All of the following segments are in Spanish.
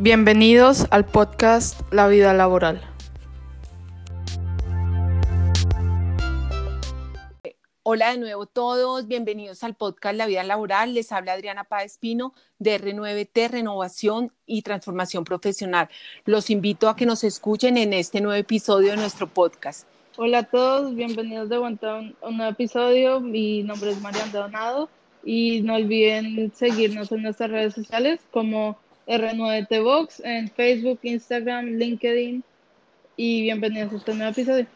Bienvenidos al podcast La vida laboral. Hola de nuevo todos, bienvenidos al podcast La vida laboral. Les habla Adriana Páez Pino de R9T Renovación y Transformación Profesional. Los invito a que nos escuchen en este nuevo episodio de nuestro podcast. Hola a todos, bienvenidos de vuelta a un, nuevo episodio. Mi nombre es Mariana Donado y no olviden seguirnos en nuestras redes sociales como R9T Box en Facebook, Instagram, LinkedIn y bienvenidos a este nuevo episodio.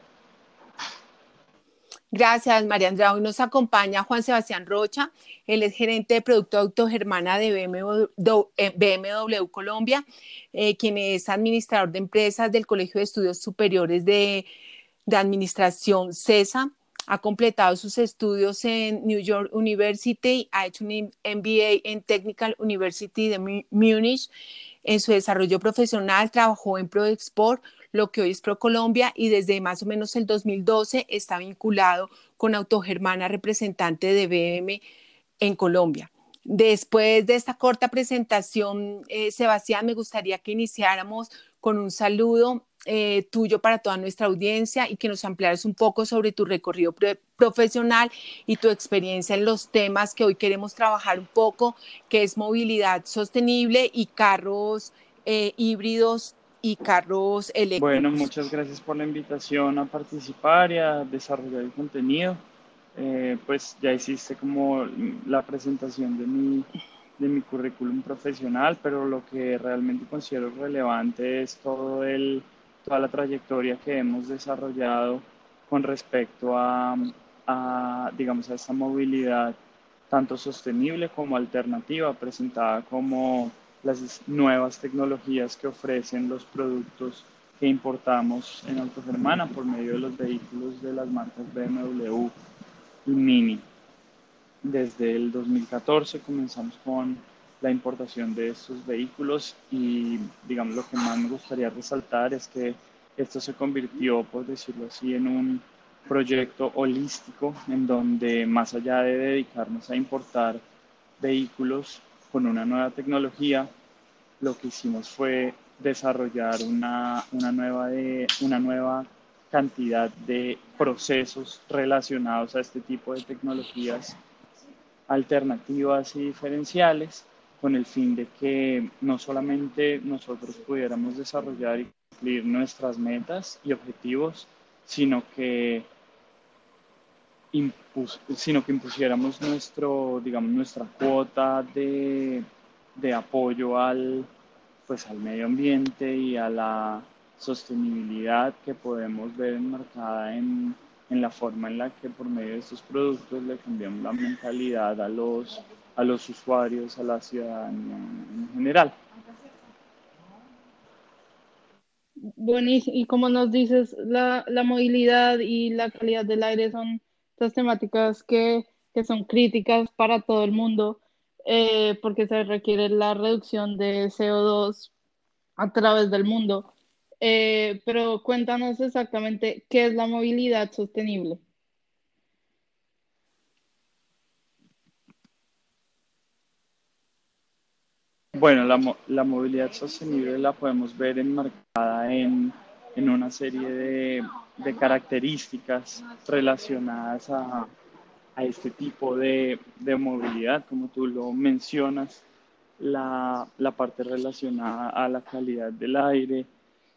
Gracias, María Andrea. Hoy nos acompaña Juan Sebastián Rocha. Él es gerente de Producto Autogermana de BMW, eh, Colombia, eh, quien es administrador de empresas del Colegio de Estudios Superiores de, de Administración CESA. Ha completado sus estudios en New York University, ha hecho un MBA en Technical University de Múnich. En su desarrollo profesional trabajó en ProExport, lo que hoy es ProColombia, y desde más o menos el 2012 está vinculado con Autogermana, representante de BM en Colombia. Después de esta corta presentación, eh, Sebastián, me gustaría que iniciáramos con un saludo eh, tuyo para toda nuestra audiencia y que nos ampliaras un poco sobre tu recorrido profesional y tu experiencia en los temas que hoy queremos trabajar un poco, que es movilidad sostenible y carros eh, híbridos y carros eléctricos. Bueno, muchas gracias por la invitación a participar y a desarrollar el contenido. Eh, pues ya hiciste como la presentación de mi, de mi currículum profesional, pero lo que realmente considero relevante es todo el, toda la trayectoria que hemos desarrollado con respecto a, a digamos, a esta movilidad tanto sostenible como alternativa, presentada como las nuevas tecnologías que ofrecen los productos que importamos en Autogermana por medio de los vehículos de las marcas BMW y Mini. Desde el 2014 comenzamos con la importación de estos vehículos y digamos lo que más me gustaría resaltar es que esto se convirtió, por decirlo así, en un proyecto holístico en donde más allá de dedicarnos a importar vehículos con una nueva tecnología, lo que hicimos fue desarrollar una, una, nueva, de, una nueva cantidad de procesos relacionados a este tipo de tecnologías alternativas y diferenciales con el fin de que no solamente nosotros pudiéramos desarrollar y cumplir nuestras metas y objetivos, sino que sino que impusiéramos nuestro, digamos, nuestra cuota de, de apoyo al, pues, al medio ambiente y a la sostenibilidad que podemos ver enmarcada en, en la forma en la que por medio de estos productos le cambiamos la mentalidad a los, a los usuarios, a la ciudadanía en general. Buenísimo. Y como nos dices, la, la movilidad y la calidad del aire son estas temáticas que, que son críticas para todo el mundo eh, porque se requiere la reducción de CO2 a través del mundo. Eh, pero cuéntanos exactamente qué es la movilidad sostenible. Bueno, la, la, movilidad sostenible la podemos ver enmarcada en, en una serie de, de características relacionadas a, a este tipo de, de, movilidad, como tú lo mencionas, la, la, parte relacionada a la calidad del aire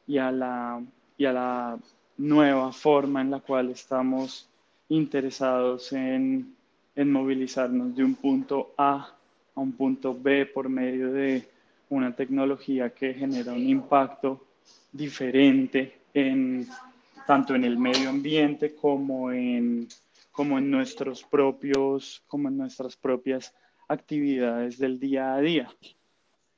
y a, la, y a la nueva forma en la cual estamos interesados en, en movilizarnos de un punto A a un punto B por medio de una tecnología que genera un impacto diferente en tanto en el medio ambiente como en, como en, nuestros propios, como en nuestras propias actividades del día a día.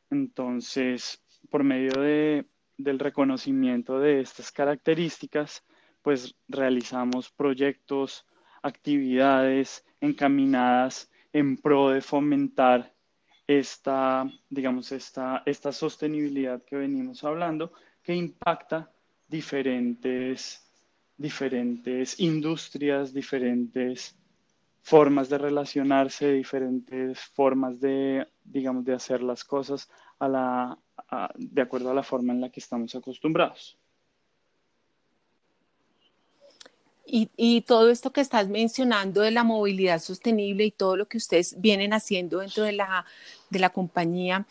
Entonces, por medio de, del reconocimiento de estas características, pues realizamos proyectos, actividades encaminadas en pro de fomentar esta, digamos, esta, esta sostenibilidad que venimos hablando, que impacta diferentes, diferentes industrias, diferentes formas de relacionarse, diferentes formas de, digamos, de hacer las cosas a la, de acuerdo a la forma en la que estamos acostumbrados. Y, todo esto que estás mencionando de la movilidad sostenible y todo lo que ustedes vienen haciendo dentro de la, de la compañía,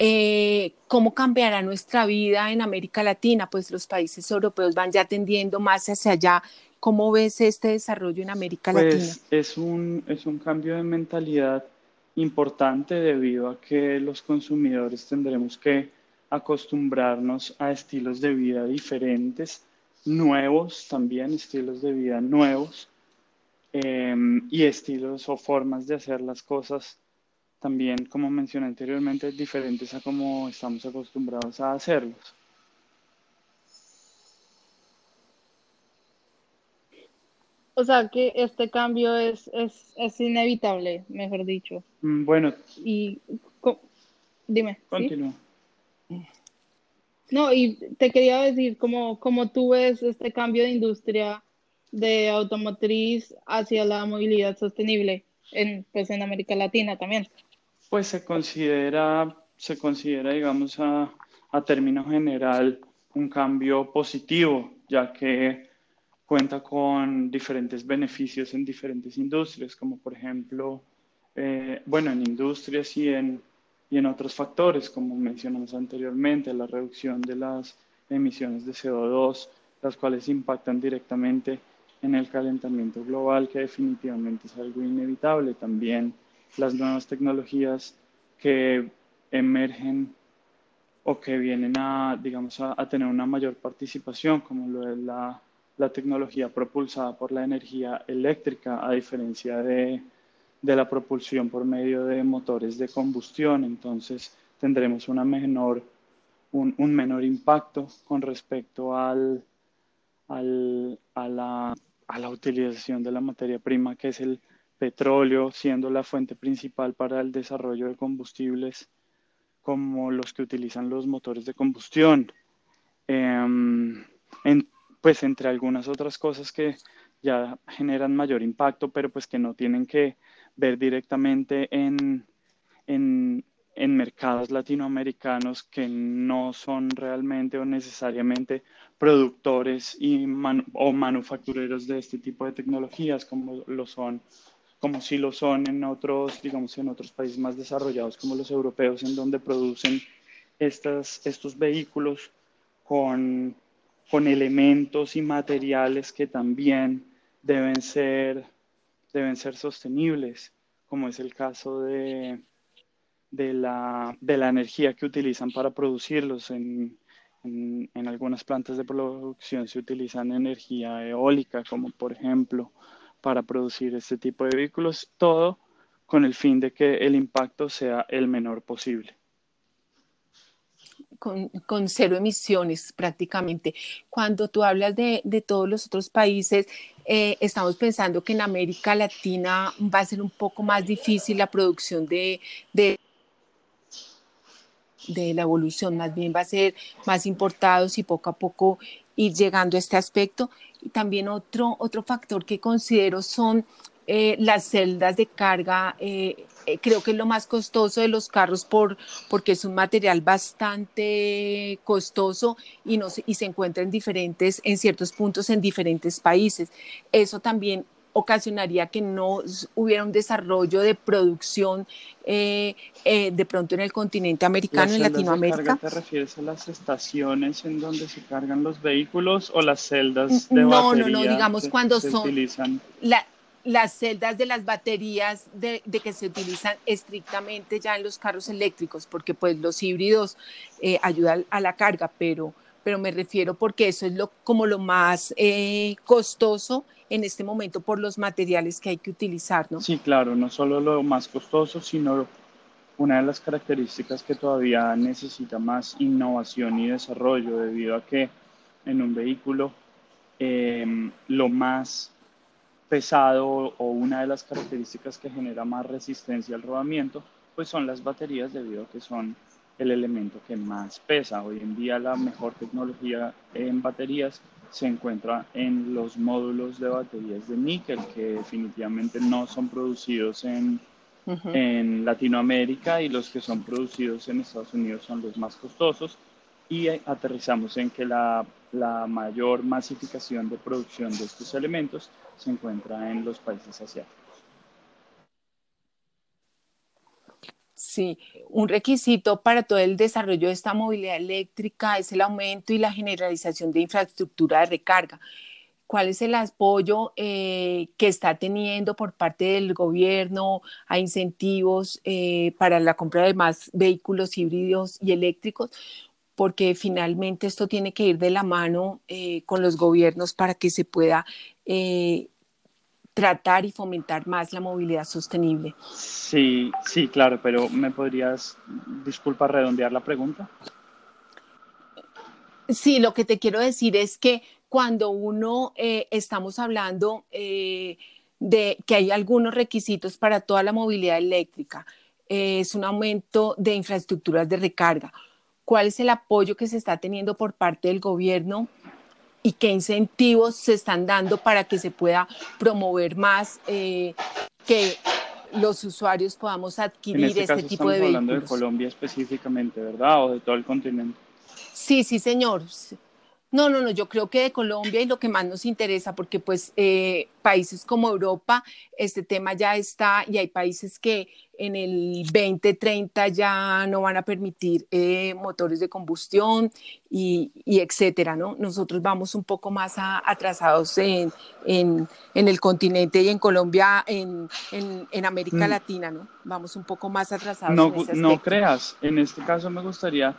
eh, ¿cómo cambiará nuestra vida en América Latina? Pues los países europeos van ya tendiendo más hacia allá. ¿Cómo ves este desarrollo en América pues Latina? Es un, es un cambio de mentalidad importante debido a que los consumidores tendremos que acostumbrarnos a estilos de vida diferentes nuevos también, estilos de vida nuevos em, y estilos o formas de hacer las cosas también, como mencioné anteriormente, diferentes a como estamos acostumbrados a hacerlos. O sea, que este cambio es, es, es inevitable, mejor dicho. Mm, bueno. Y dime. Continúa. No, y te quería decir, ¿cómo, cómo tú ves este cambio de industria de automotriz hacia la movilidad sostenible en, pues, en América Latina también? Pues se considera, se considera digamos, a, a término general, un cambio positivo, ya que cuenta con diferentes beneficios en diferentes industrias, como por ejemplo, eh, bueno, en industrias y en y en otros factores, como mencionamos anteriormente, la reducción de las emisiones de CO2, las cuales impactan directamente en el calentamiento global, que definitivamente es algo inevitable. También las nuevas tecnologías que emergen o que vienen a, digamos, a, tener una mayor participación, como lo es la, la tecnología propulsada por la energía eléctrica, a diferencia de de la propulsión por medio de motores de combustión, entonces tendremos una menor, un, menor impacto con respecto al, al, a, la, a la utilización de la materia prima que es el petróleo, siendo la fuente principal para el desarrollo de combustibles como los que utilizan los motores de combustión. Em, pues entre algunas otras cosas que ya generan mayor impacto, pero pues que no tienen que ver directamente en, en, en mercados latinoamericanos que no son realmente o necesariamente productores y o manufactureros de este tipo de tecnologías como lo son como si lo son en otros digamos en otros países más desarrollados como los europeos en donde producen estas, estos vehículos con, con elementos y materiales que también deben ser deben ser sostenibles, como es el caso de, de, la, de la energía que utilizan para producirlos. En, en, en, algunas plantas de producción se utilizan energía eólica, como por ejemplo, para producir este tipo de vehículos, todo con el fin de que el impacto sea el menor posible con, cero emisiones prácticamente. Cuando tú hablas de, todos los otros países, eh, estamos pensando que en América Latina va a ser un poco más difícil la producción de, de, la evolución, más bien va a ser más importados y poco a poco ir llegando a este aspecto. Y también otro, otro factor que considero son eh, las celdas de carga. Eh, eh, creo que es lo más costoso de los carros por, porque es un material bastante costoso y, no, y se encuentra en diferentes, en ciertos puntos en diferentes países. Eso también ocasionaría que no hubiera un desarrollo de producción eh, eh, de pronto en el continente americano, en Latinoamérica. ¿Te refieres a las estaciones en donde se cargan los vehículos o las celdas de no, No, no, no, digamos cuando son la, las celdas de las baterías de, que se utilizan estrictamente ya en los carros eléctricos, porque pues los híbridos eh, ayudan a la carga, pero, pero me refiero porque eso es lo, como lo más eh, costoso en este momento por los materiales que hay que utilizar, ¿no? Sí, claro, no solo lo más costoso, sino una de las características que todavía necesita más innovación y desarrollo debido a que en un vehículo eh, lo más pesado o una de las características que genera más resistencia al rodamiento, pues son las baterías debido a que son el elemento que más pesa. Hoy en día la mejor tecnología en baterías se encuentra en los módulos de baterías de níquel que definitivamente no son producidos en, en Latinoamérica y los que son producidos en Estados Unidos son los más costosos y aterrizamos en que la, la mayor masificación de producción de estos elementos se encuentra en los países asiáticos. Sí, un requisito para todo el desarrollo de esta movilidad eléctrica es el aumento y la generalización de infraestructura de recarga. ¿Cuál es el apoyo eh, que está teniendo por parte del gobierno a incentivos eh, para la compra de más vehículos híbridos y eléctricos? Porque finalmente esto tiene que ir de la mano eh, con los gobiernos para que se pueda tratar y fomentar más la movilidad sostenible. Sí, sí, claro, pero ¿me podrías, disculpa, redondear la pregunta? Sí, lo que te quiero decir es que cuando uno eh, estamos hablando eh, de que hay algunos requisitos para toda la movilidad eléctrica, eh, es un aumento de infraestructuras de recarga. ¿Cuál es el apoyo que se está teniendo por parte del gobierno y qué incentivos se están dando para que se pueda promover más eh, que los usuarios podamos adquirir este, este tipo de vehículos. hablando de Colombia específicamente, ¿verdad? O de todo el continente. Sí, sí, señor. No, no, no, yo creo que de Colombia y lo que más nos interesa, porque pues eh, países como Europa, este tema ya está y hay países que en el 2030 ya no van a permitir eh, motores de combustión y, etcétera, ¿no? Nosotros vamos un poco más atrasados en, en, el continente y en Colombia, en, en América mm. Latina, ¿no? Vamos un poco más atrasados. No, no creas, en este caso me gustaría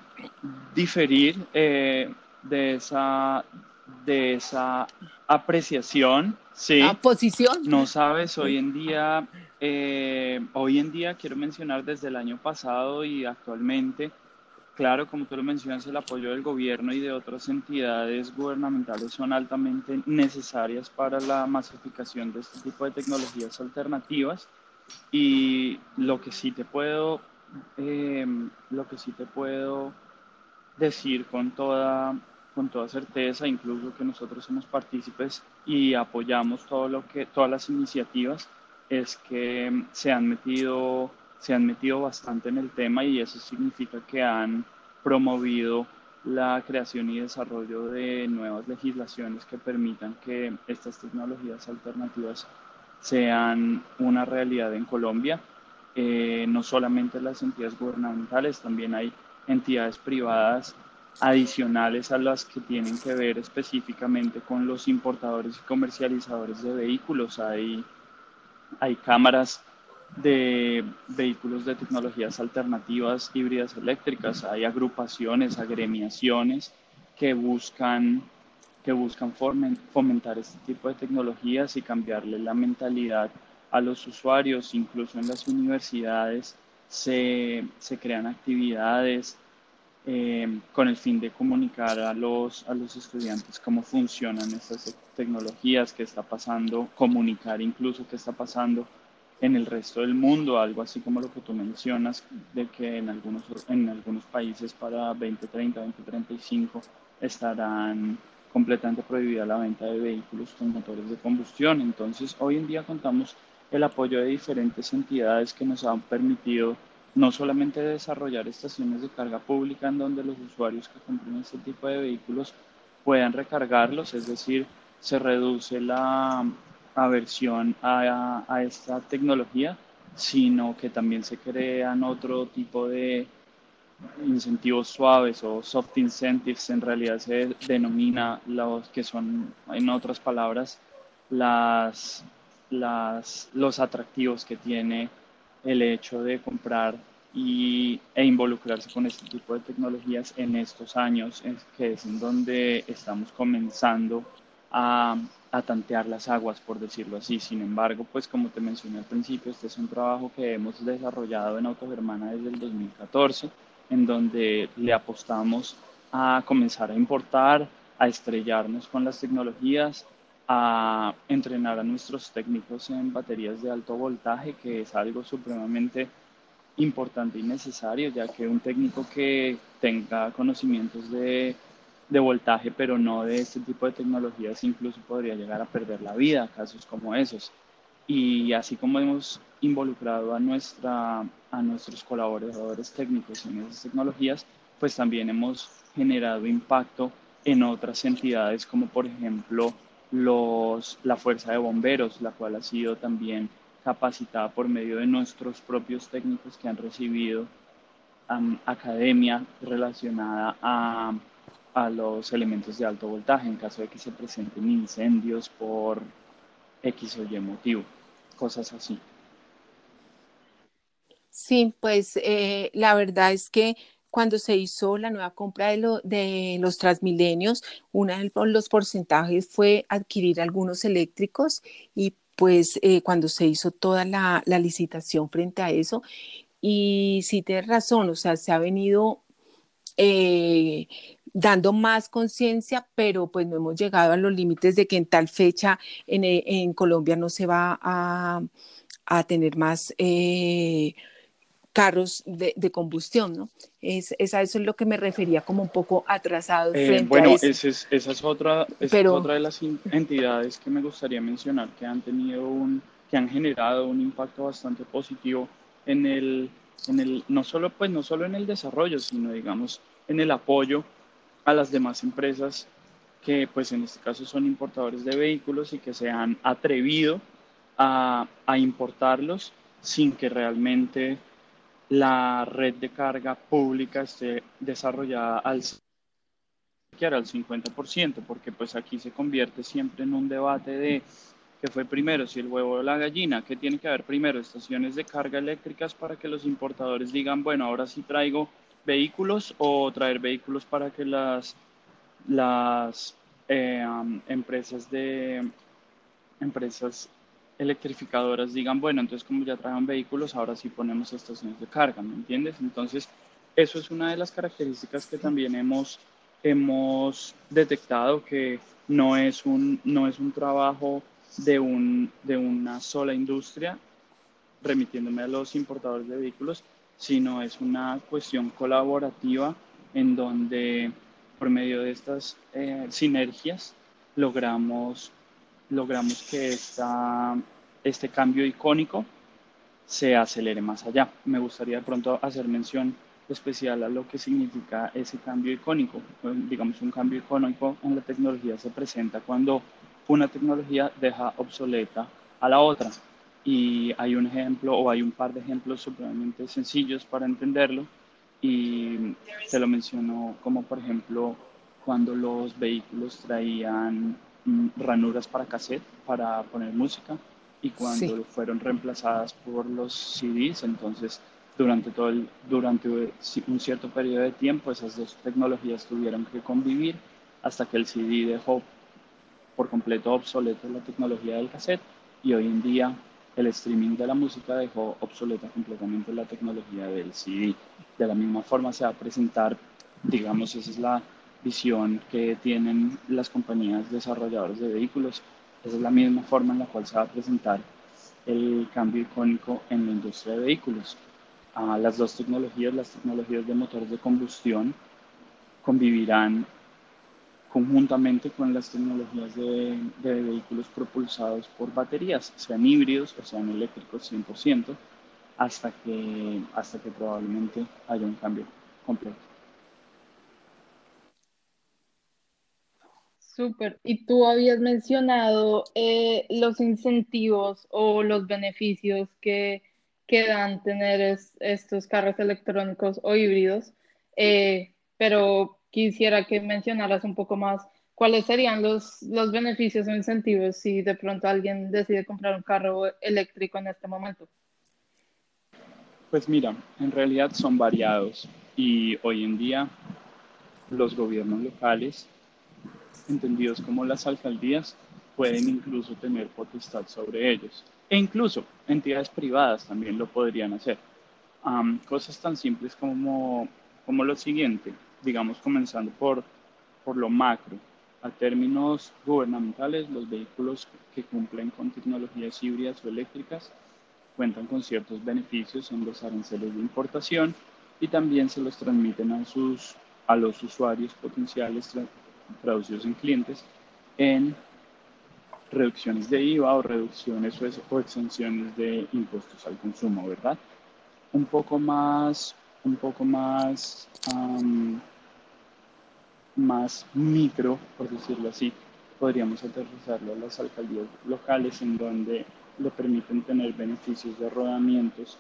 diferir. Eh, de esa, de esa apreciación, ¿sí? Ah, posición. No sabes, hoy en día, eh, hoy en día quiero mencionar desde el año pasado y actualmente, claro, como tú lo mencionas, el apoyo del gobierno y de otras entidades gubernamentales son altamente necesarias para la masificación de este tipo de tecnologías alternativas y lo que sí te puedo, eh, lo que sí te puedo decir con toda con toda certeza, incluso que nosotros somos partícipes y apoyamos todo lo que, todas las iniciativas, es que se han metido, se han metido bastante en el tema y eso significa que han promovido la creación y desarrollo de nuevas legislaciones que permitan que estas tecnologías alternativas sean una realidad en Colombia. Eh, no solamente las entidades gubernamentales, también hay entidades privadas adicionales a las que tienen que ver específicamente con los importadores y comercializadores de vehículos. Hay, hay cámaras de vehículos de tecnologías alternativas híbridas eléctricas, hay agrupaciones, agremiaciones que buscan, que buscan fomentar este tipo de tecnologías y cambiarle la mentalidad a los usuarios, incluso en las universidades se, se crean actividades eh, con el fin de comunicar a los, a los estudiantes cómo funcionan estas tecnologías, qué está pasando, comunicar incluso qué está pasando en el resto del mundo, algo así como lo que tú mencionas, de que en algunos, en algunos países para 2030, 2035 estarán completamente prohibida la venta de vehículos con motores de combustión. Entonces, hoy en día contamos el apoyo de diferentes entidades que nos han permitido no solamente desarrollar estaciones de carga pública en donde los usuarios que compren este tipo de vehículos puedan recargarlos, es decir, se reduce la aversión a, esta tecnología, sino que también se crean otro tipo de incentivos suaves o soft incentives, en realidad se denomina los que son, en otras palabras, las, los atractivos que tiene el hecho de comprar y, e involucrarse con este tipo de tecnologías en estos años, que es en donde estamos comenzando a, a, tantear las aguas, por decirlo así. Sin embargo, pues como te mencioné al principio, este es un trabajo que hemos desarrollado en Autogermana desde el 2014, en donde le apostamos a comenzar a importar, a estrellarnos con las tecnologías, a entrenar a nuestros técnicos en baterías de alto voltaje, que es algo supremamente importante y necesario, ya que un técnico que tenga conocimientos de, de, voltaje, pero no de este tipo de tecnologías, incluso podría llegar a perder la vida, casos como esos. Y así como hemos involucrado a, nuestra, a nuestros colaboradores técnicos en esas tecnologías, pues también hemos generado impacto en otras entidades como por ejemplo los, la Fuerza de Bomberos, la cual ha sido también capacitada por medio de nuestros propios técnicos que han recibido academia relacionada a, a, los elementos de alto voltaje en caso de que se presenten incendios por X o Y motivo, cosas así. Sí, pues eh, la verdad es que cuando se hizo la nueva compra de, los Transmilenios, uno de los porcentajes fue adquirir algunos eléctricos y pues eh, cuando se hizo toda la, licitación frente a eso, y sí tienes razón, o sea, se ha venido eh, dando más conciencia, pero pues no hemos llegado a los límites de que en tal fecha en, en Colombia no se va a tener más carros de, combustión, ¿no? Es, es, a eso es lo que me refería como un poco atrasado. Eh, bueno, esa es, otra, otra de las entidades que me gustaría mencionar que han tenido un, que han generado un impacto bastante positivo en el, en el, no solo, pues no solo en el desarrollo, sino digamos en el apoyo a las demás empresas que pues en este caso son importadores de vehículos y que se han atrevido a, a importarlos sin que realmente la red de carga pública esté desarrollada al al 50%, porque pues aquí se convierte siempre en un debate de qué fue primero, si el huevo o la gallina, qué tiene que haber primero, estaciones de carga eléctricas para que los importadores digan, bueno, ahora sí traigo vehículos o traer vehículos para que las, las eh, empresas de empresas electrificadoras digan, bueno, entonces como ya traen vehículos, ahora sí ponemos estaciones de carga, ¿me entiendes? Entonces, eso es una de las características que también hemos, hemos detectado, que no es un, no es un trabajo de, un, de una sola industria, remitiéndome a los importadores de vehículos, sino es una cuestión colaborativa en donde por medio de estas eh, sinergias logramos, logramos que esta, este cambio icónico se acelere más allá. Me gustaría de pronto hacer mención especial a lo que significa ese cambio icónico. Digamos, un cambio icónico en la tecnología se presenta cuando una tecnología deja obsoleta a la otra. Y hay un ejemplo o hay un par de ejemplos supremamente sencillos para entenderlo. Y te lo menciono como, por ejemplo, cuando los vehículos traían mm, ranuras para cassette para poner música y cuando fueron reemplazadas por los CDs, entonces durante, todo el, durante un cierto periodo de tiempo esas dos tecnologías tuvieron que convivir hasta que el CD dejó por completo obsoleto la tecnología del cassette y hoy en día el streaming de la música dejó obsoleta completamente la tecnología del CD. De la misma forma se va a presentar, digamos, esa es la visión que tienen las compañías desarrolladoras de vehículos, esa es la misma forma en la cual se va a presentar el cambio icónico en la industria de vehículos. Las dos tecnologías, las tecnologías de motores de combustión, convivirán conjuntamente con las tecnologías de, de, vehículos propulsados por baterías, sean híbridos o sean eléctricos 100%, hasta que, hasta que probablemente haya un cambio completo. Súper. Y tú habías mencionado eh, los incentivos o los beneficios que, que dan tener estos carros electrónicos o híbridos, eh, pero quisiera que mencionaras un poco más cuáles serían los, los beneficios o incentivos si de pronto alguien decide comprar un carro eléctrico en este momento. Pues mira, en realidad son variados y hoy en día los gobiernos locales entendidos como las alcaldías, pueden incluso tener potestad sobre ellos. E incluso entidades privadas también lo podrían hacer. cosas tan simples como, como lo siguiente, digamos comenzando por, por lo macro. A términos gubernamentales, los vehículos que cumplen con tecnologías híbridas o eléctricas cuentan con ciertos beneficios en los aranceles de importación y también se los transmiten a, sus, a los usuarios potenciales traducidos en clientes, en reducciones de IVA o reducciones o, exenciones de impuestos al consumo, ¿verdad? Un poco más, un poco más, más micro, por decirlo así, podríamos aterrizarlo a las alcaldías locales en donde le permiten tener beneficios de rodamientos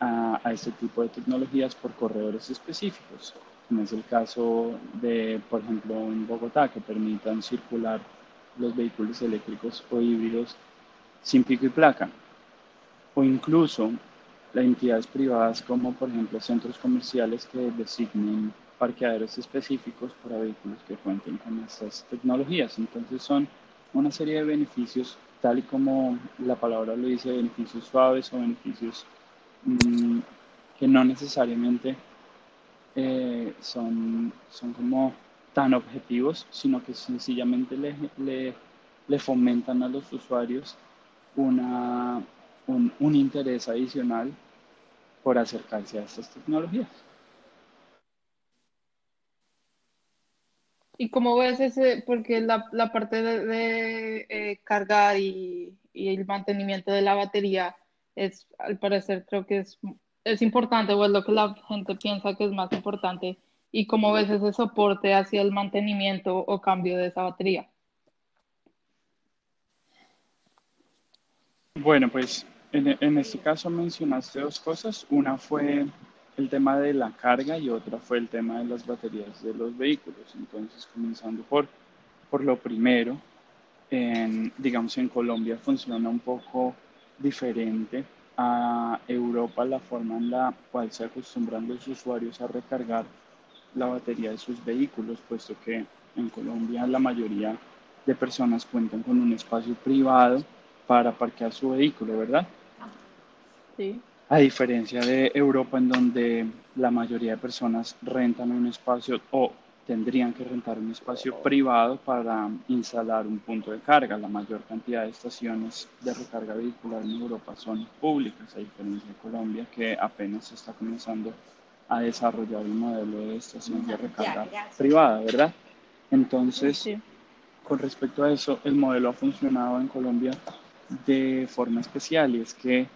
a, a este tipo de tecnologías por corredores específicos, como es el caso de, por ejemplo, en Bogotá, que permitan circular los vehículos eléctricos o híbridos sin pico y placa, o incluso las entidades privadas como por ejemplo centros comerciales que designen parqueaderos específicos para vehículos que cuenten con estas tecnologías. Entonces son una serie de beneficios, tal y como la palabra lo dice, beneficios suaves o beneficios mm, que no necesariamente eh, son, son como tan objetivos, sino que sencillamente le, le, fomentan a los usuarios una, un, un interés adicional por acercarse a estas tecnologías. ¿Y cómo ves ese? Porque la, la parte de, eh, cargar y, y, el mantenimiento de la batería es, al parecer, creo que es, es importante o es lo que la gente piensa que es más importante y cómo ves ese soporte hacia el mantenimiento o cambio de esa batería. Bueno, pues en, en, este caso mencionaste dos cosas. Una fue el tema de la carga y otra fue el tema de las baterías de los vehículos. Entonces, comenzando por, por lo primero, en, digamos en Colombia funciona un poco diferente a Europa la forma en la cual se acostumbran los usuarios a recargar la batería de sus vehículos, puesto que en Colombia la mayoría de personas cuentan con un espacio privado para parquear su vehículo, ¿verdad? Sí. A diferencia de Europa, en donde la mayoría de personas rentan un espacio o tendrían que rentar un espacio privado para instalar un punto de carga. La mayor cantidad de estaciones de recarga vehicular en Europa son públicas, a diferencia de Colombia, que apenas se está comenzando a desarrollar un modelo de estación de recarga privada, ¿verdad? Entonces, con respecto a eso, el modelo ha funcionado en Colombia de forma especial y es que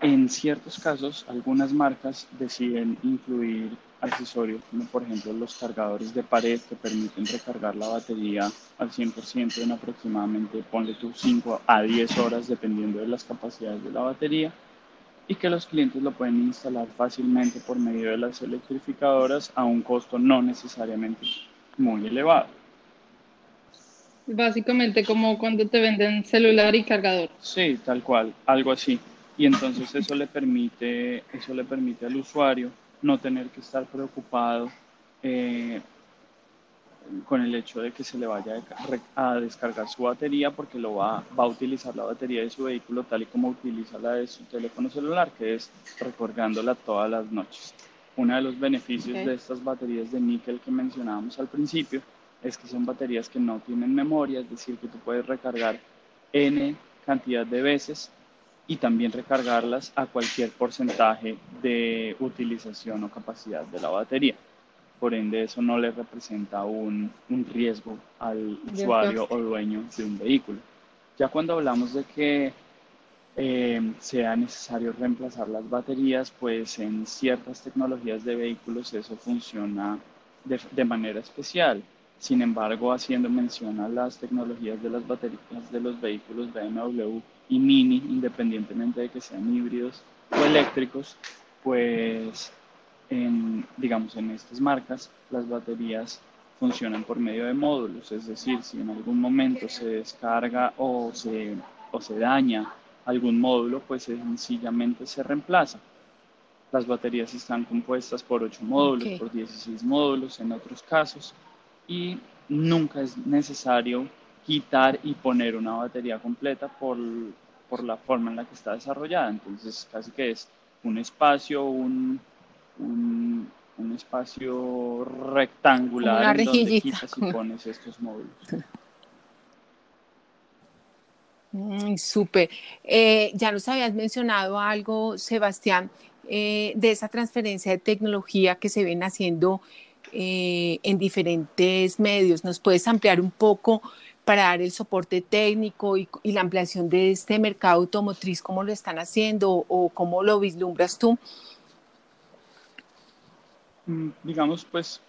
en ciertos casos algunas marcas deciden incluir accesorios como por ejemplo los cargadores de pared que permiten recargar la batería al 100% en aproximadamente, ponle tú 5 a 10 horas dependiendo de las capacidades de la batería y que los clientes lo pueden instalar fácilmente por medio de las electrificadoras a un costo no necesariamente muy elevado. Básicamente como cuando te venden celular y cargador. Sí, tal cual, algo así. Y entonces eso le permite, eso le permite al usuario no tener que estar preocupado eh, con el hecho de que se le vaya a descargar su batería porque lo va, va, a utilizar la batería de su vehículo tal y como utiliza la de su teléfono celular, que es recargándola todas las noches. Uno de los beneficios de estas baterías de níquel que mencionábamos al principio es que son baterías que no tienen memoria, es decir, que tú puedes recargar n cantidad de veces y también recargarlas a cualquier porcentaje de utilización o capacidad de la batería por ende eso no le representa un, un riesgo al usuario o dueño de un vehículo. Ya cuando hablamos de que eh, sea necesario reemplazar las baterías, pues en ciertas tecnologías de vehículos eso funciona de, de manera especial. Sin embargo, haciendo mención a las tecnologías de las baterías de los vehículos BMW y Mini, independientemente de que sean híbridos o eléctricos, pues en, digamos, en estas marcas, las baterías funcionan por medio de módulos, es decir, si en algún momento se descarga o se, o se daña algún módulo, pues sencillamente se reemplaza. Las baterías están compuestas por 8 módulos, por 16 módulos en otros casos, y nunca es necesario quitar y poner una batería completa por, por la forma en la que está desarrollada. Entonces, casi que es un espacio, un, un, espacio rectangular en donde quitas y pones estos módulos. Mm, Súper. Eh, ya nos habías mencionado algo, Sebastián, eh, de esa transferencia de tecnología que se ven haciendo eh, en diferentes medios. ¿Nos puedes ampliar un poco para dar el soporte técnico y, la ampliación de este mercado automotriz, cómo lo están haciendo o cómo lo vislumbras tú? Mm, digamos, pues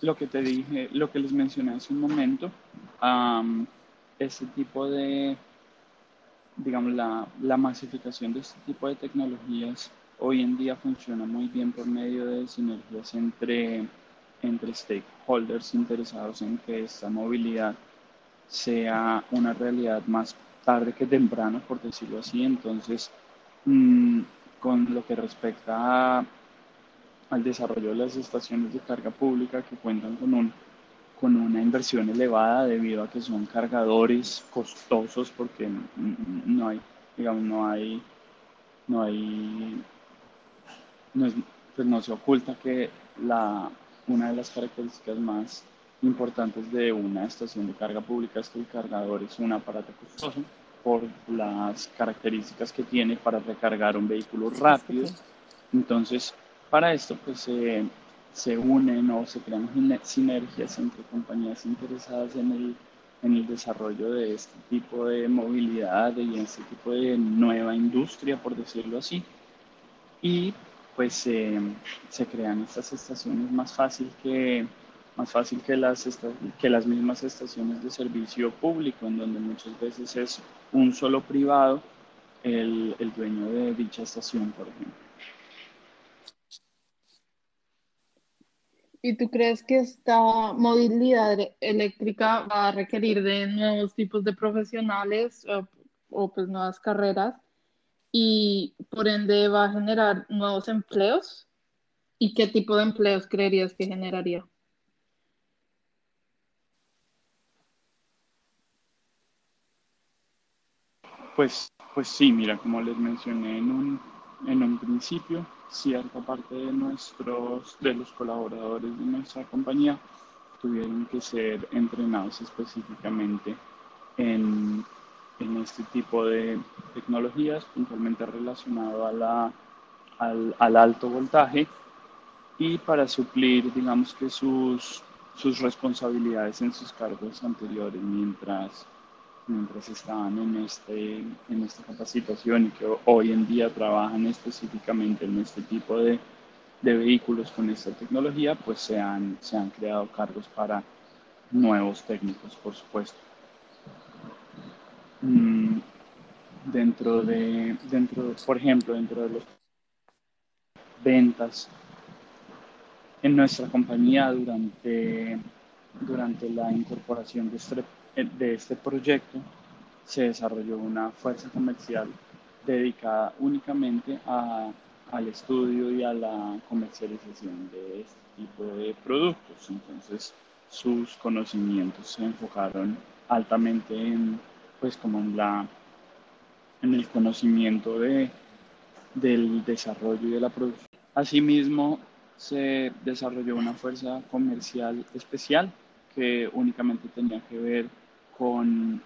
lo que te dije, lo que les mencioné hace un momento, um, este tipo de, digamos, la, la, masificación de este tipo de tecnologías hoy en día funciona muy bien por medio de sinergias entre, entre stakeholders interesados en que esta movilidad sea una realidad más tarde que temprano, por decirlo así. Entonces, mm, con lo que respecta a al desarrollo de las estaciones de carga pública que cuentan con, un, con una inversión elevada debido a que son cargadores costosos porque no hay, digamos, no hay, no hay, no, pues no se oculta que la, una de las características más importantes de una estación de carga pública es que el cargador es un aparato costoso por las características que tiene para recargar un vehículo rápido. Entonces, para esto, pues se unen o se crean sinergias entre compañías interesadas en el, en el desarrollo de este tipo de movilidad y en este tipo de nueva industria, por decirlo así. Y pues se crean estas estaciones más fácil que, más fácil que las, que las mismas estaciones de servicio público, en donde muchas veces es un solo privado el, el dueño de dicha estación, por ejemplo. ¿Y tú crees que esta movilidad eléctrica va a requerir de nuevos tipos de profesionales o, pues nuevas carreras y por ende va a generar nuevos empleos? ¿Y qué tipo de empleos creerías que generaría? Pues, pues sí, mira, como les mencioné en un, en un principio, cierta parte de nuestros, de los colaboradores de nuestra compañía tuvieron que ser entrenados específicamente en, en este tipo de tecnologías, puntualmente relacionado a la, al, al, alto voltaje y para suplir, digamos que sus, sus responsabilidades en sus cargos anteriores mientras mientras estaban en, este, en esta capacitación y que hoy en día trabajan específicamente en este tipo de, de vehículos con esta tecnología, pues se han, se han creado cargos para nuevos técnicos, por supuesto. Mm, dentro de, dentro, por ejemplo, dentro de las ventas en nuestra compañía durante, durante la incorporación de este de este proyecto se desarrolló una fuerza comercial dedicada únicamente a, al estudio y a la comercialización de este tipo de productos. Entonces, sus conocimientos se enfocaron altamente en, pues, como en la, en el conocimiento de, del desarrollo y de la producción. Asimismo, se desarrolló una fuerza comercial especial que únicamente tenía que ver con,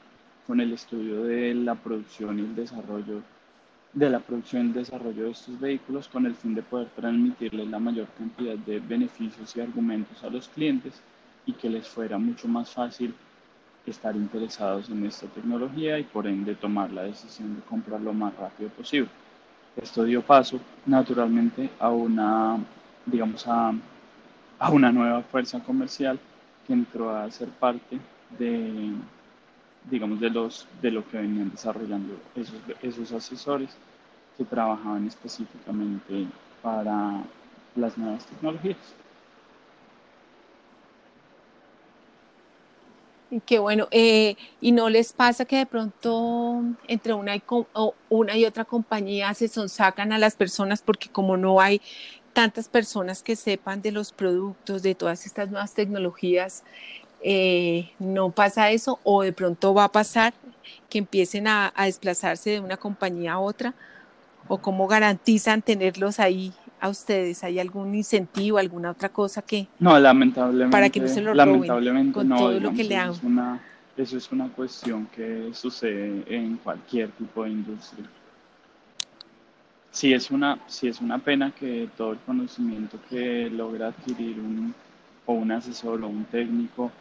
con el estudio de la producción y el desarrollo de la producción y el desarrollo de estos vehículos con el fin de poder transmitirles la mayor cantidad de beneficios y argumentos a los clientes y que les fuera mucho más fácil estar interesados en esta tecnología y por ende tomar la decisión de comprar lo más rápido posible. Esto dio paso naturalmente a una, digamos, a, a una nueva fuerza comercial que entró a ser parte de, digamos, de, los, de lo que venían desarrollando esos, esos asesores que trabajaban específicamente para las nuevas tecnologías. Qué bueno. Eh, ¿Y no les pasa que de pronto entre una y, otra compañía se sacan a las personas porque como no hay tantas personas que sepan de los productos, de todas estas nuevas tecnologías, eh, no pasa eso o de pronto va a pasar que empiecen a, desplazarse de una compañía a otra o cómo garantizan tenerlos ahí a ustedes? ¿Hay algún incentivo, alguna otra cosa que... No, lamentablemente. Para que no se lo lamentablemente con todo lo que le hagan. Es una, eso es una cuestión que sucede en cualquier tipo de industria. Sí es una, sí es una pena que todo el conocimiento que logra adquirir un, o un asesor o un técnico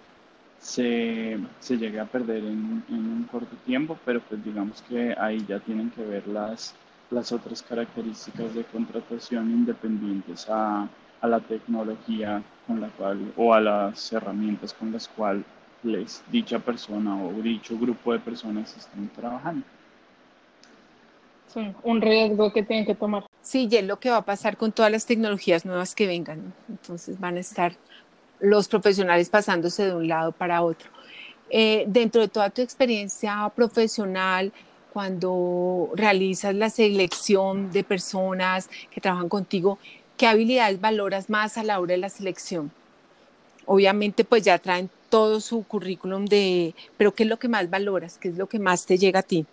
se, se llegue a perder en, un corto tiempo, pero pues digamos que ahí ya tienen que ver las, las otras características de contratación independientes a, a la tecnología con la cual o a las herramientas con las cuales dicha persona o dicho grupo de personas están trabajando. Sí, un riesgo que tienen que tomar. Sí, y es lo que va a pasar con todas las tecnologías nuevas que vengan. Entonces van a estar los profesionales pasándose de un lado para otro. Eh, dentro de toda tu experiencia profesional, cuando realizas la selección de personas que trabajan contigo, ¿qué habilidades valoras más a la hora de la selección? Obviamente, pues ya traen todo su currículum de, pero ¿qué es lo que más valoras? ¿Qué es lo que más te llega a ti?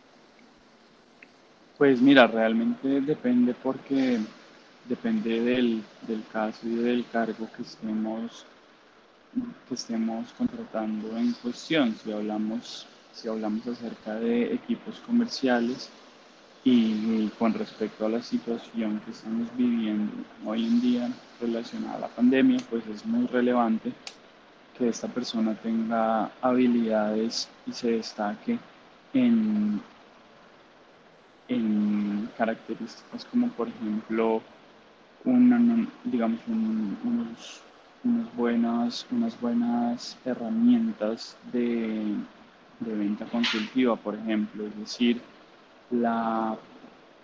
Pues mira, realmente depende porque depende del, del caso y del cargo que estemos que estemos contratando en cuestión. Si hablamos, si hablamos acerca de equipos comerciales y, con respecto a la situación que estamos viviendo hoy en día relacionada a la pandemia, pues es muy relevante que esta persona tenga habilidades y se destaque en, en características como por ejemplo una, digamos unos unas buenas, unas buenas herramientas de, venta consultiva, por ejemplo, es decir, la,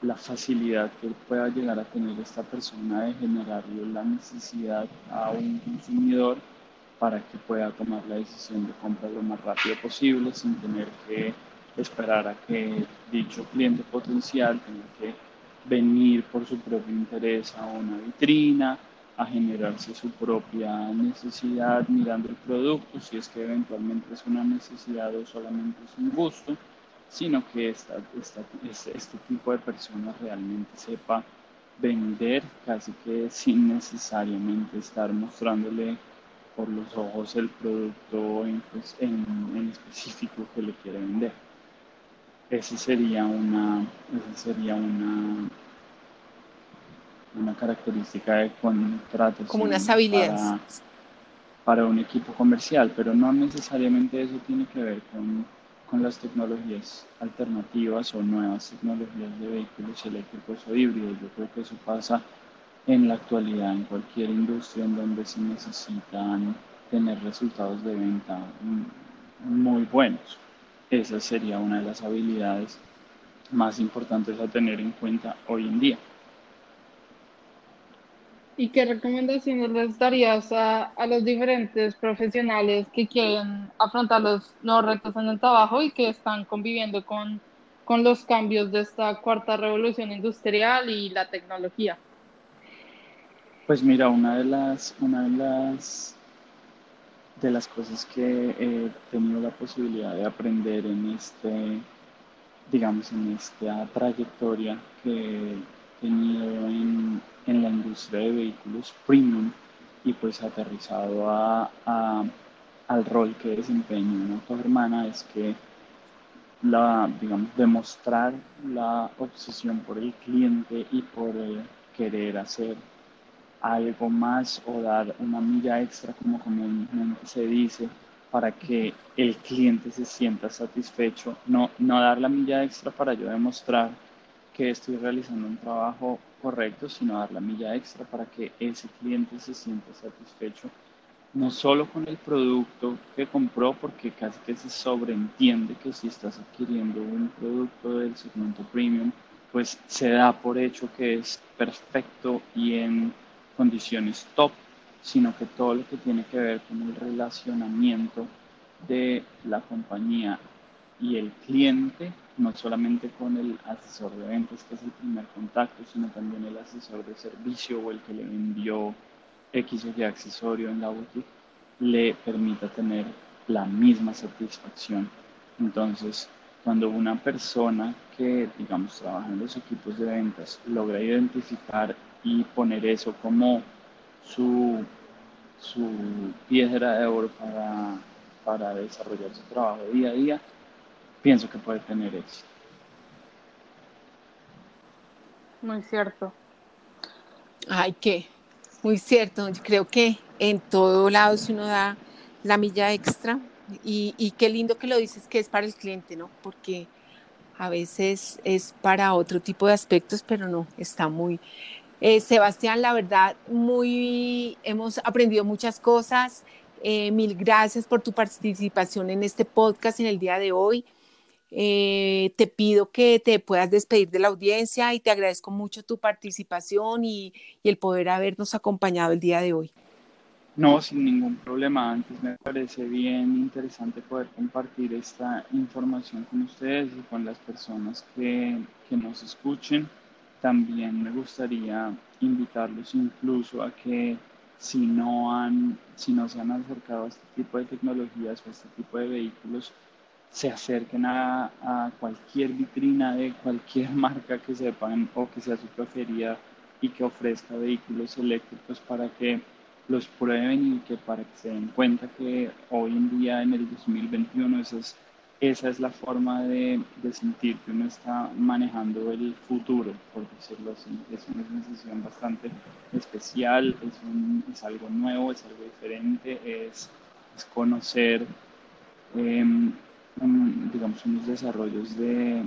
la facilidad que pueda llegar a tener esta persona de generarle la necesidad a un consumidor para que pueda tomar la decisión de compra lo más rápido posible sin tener que esperar a que dicho cliente potencial tenga que venir por su propio interés a una vitrina a generarse su propia necesidad mirando el producto, si es que eventualmente es una necesidad o solamente es un gusto, sino que esta, este, este tipo de personas realmente sepa vender casi que sin necesariamente estar mostrándole por los ojos el producto en, pues, en, en específico que le quiere vender. Esa sería una, esa sería una una característica de contratos. Como unas habilidades. Para, un equipo comercial, pero no necesariamente eso tiene que ver con, con las tecnologías alternativas o nuevas tecnologías de vehículos eléctricos o híbridos. Yo creo que eso pasa en la actualidad en cualquier industria en donde se necesitan tener resultados de venta muy buenos. Esa sería una de las habilidades más importantes a tener en cuenta hoy en día. ¿Y qué recomendaciones les darías a, a, los diferentes profesionales que quieren afrontar los nuevos retos en el trabajo y que están conviviendo con, con los cambios de esta cuarta revolución industrial y la tecnología? Pues mira, una de las, una de las, de las cosas que he tenido la posibilidad de aprender en este, digamos, en esta trayectoria que he tenido en, industria de vehículos premium y pues aterrizado a, al rol que desempeña una hermana es que la, digamos, demostrar la obsesión por el cliente y por querer hacer algo más o dar una milla extra, como comúnmente se dice, para que el cliente se sienta satisfecho. No, no dar la milla extra para yo demostrar que estoy realizando un trabajo correcto, sino dar la milla extra para que ese cliente se sienta satisfecho, no solo con el producto que compró, porque casi que se sobreentiende que si estás adquiriendo un producto del segmento premium, pues se da por hecho que es perfecto y en condiciones top, sino que todo lo que tiene que ver con el relacionamiento de la compañía y el cliente no solamente con el asesor de ventas, que es el primer contacto, sino también el asesor de servicio o el que le envió X o Y accesorio en la boutique, le permita tener la misma satisfacción. Entonces, cuando una persona que, digamos, trabaja en los equipos de ventas logra identificar y poner eso como su, su piedra de oro para, para desarrollar su trabajo día a día, pienso que puede tener éxito. Muy cierto. Ay, qué, muy cierto. Yo creo que en todo lado, si uno da la milla extra, Y, y qué lindo que lo dices que es para el cliente, ¿no? Porque a veces es para otro tipo de aspectos, pero no, está muy... Eh, Sebastián, la verdad, muy, hemos aprendido muchas cosas. Eh, mil gracias por tu participación en este podcast en el día de hoy. Eh, te pido que te puedas despedir de la audiencia y te agradezco mucho tu participación y, y el poder habernos acompañado el día de hoy. No, sin ningún problema. Antes me parece bien interesante poder compartir esta información con ustedes y con las personas que, que nos escuchen. También me gustaría invitarlos incluso a que si no, han, si no se han acercado a este tipo de tecnologías o a este tipo de vehículos, se acerquen a, a cualquier vitrina de cualquier marca que sepan o que sea su preferida y que ofrezca vehículos eléctricos para que los prueben y que para que se den cuenta que hoy en día, en el 2021, esa es, esa es la forma de, de sentir que uno está manejando el futuro, por decirlo así. Es una sensación bastante especial, es, un, es algo nuevo, es algo diferente, es, es conocer, eh, digamos, unos desarrollos de,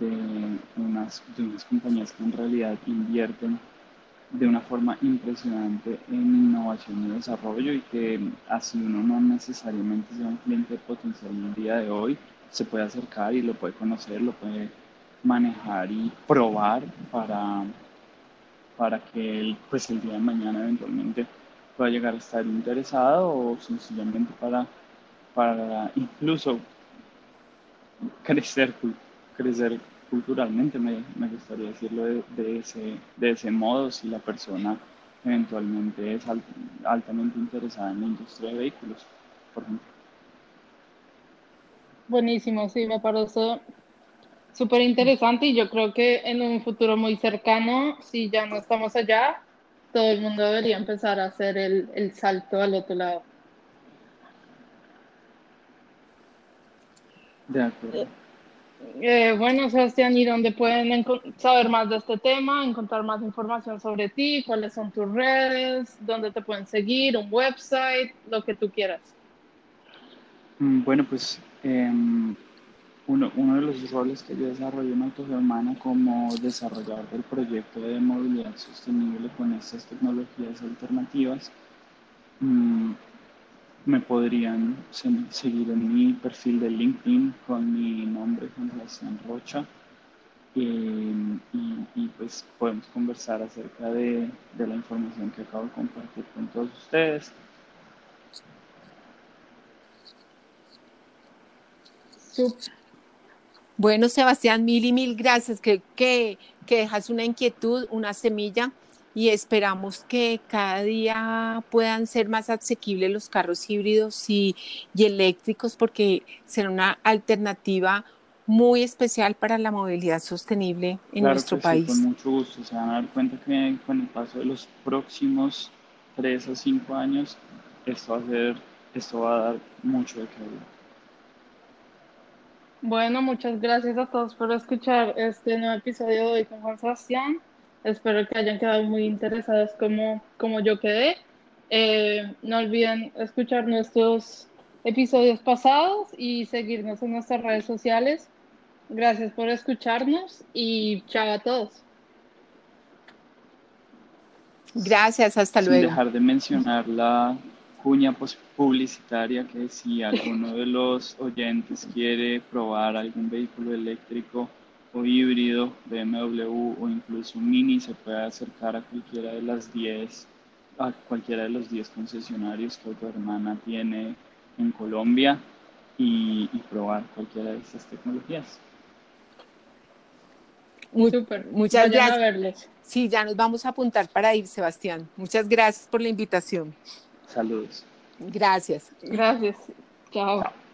de, unas, de unas compañías que en realidad invierten de una forma impresionante en innovación y desarrollo y que así uno no necesariamente sea un cliente potencial en el día de hoy, se puede acercar y lo puede conocer, lo puede manejar y probar para, para que él, pues el día de mañana eventualmente pueda llegar a estar interesado o sencillamente para, para incluso crecer, crecer culturalmente, me, me gustaría decirlo de, ese, de ese modo, si la persona eventualmente es alt, altamente interesada en la industria de vehículos, por ejemplo. Buenísimo, sí, me parece súper interesante y yo creo que en un futuro muy cercano, si ya no estamos allá, todo el mundo debería empezar a hacer el, el salto al otro lado. De acuerdo. Eh, bueno, Sebastián, ¿y dónde pueden saber más de este tema, encontrar más información sobre ti? ¿Cuáles son tus redes? ¿Dónde te pueden seguir? ¿Un website? Lo que tú quieras. Bueno, pues eh, uno, uno, de los roles que yo desarrollé en Autogermana como desarrollador del proyecto de movilidad sostenible con estas tecnologías alternativas, mmm, me podrían seguir en mi perfil de LinkedIn con mi nombre, Juan Sebastián Rocha. Eh, y, pues podemos conversar acerca de, de, la información que acabo de compartir con todos ustedes. Bueno, Sebastián, mil y mil gracias. que, que, que dejas una inquietud, una semilla y esperamos que cada día puedan ser más asequibles los carros híbridos y, y eléctricos porque será una alternativa muy especial para la movilidad sostenible en claro nuestro que país. Sí, con mucho gusto. Se van a dar cuenta que con el paso de los próximos tres a cinco años, esto va a, ser, esto va a dar mucho de qué hablar. Bueno, muchas gracias a todos por escuchar este nuevo episodio de hoy con Juan Sebastián. Espero que hayan quedado muy interesados como, como yo quedé. Eh, no olviden escuchar nuestros episodios pasados y seguirnos en nuestras redes sociales. Gracias por escucharnos y chao a todos. Gracias, hasta Sin luego. dejar de mencionar la cuña publicitaria que si alguno de los oyentes quiere probar algún vehículo eléctrico o híbrido, BMW o incluso Mini, se puede acercar a cualquiera de las 10, a cualquiera de los 10 concesionarios que Autohermana tiene en Colombia y, y, probar cualquiera de estas tecnologías. Muy, Super. Muchas Vayan gracias. a verlos. Sí, ya nos vamos a apuntar para ir, Sebastián. Muchas gracias por la invitación. Saludos. Gracias. Gracias. Chao. Chao.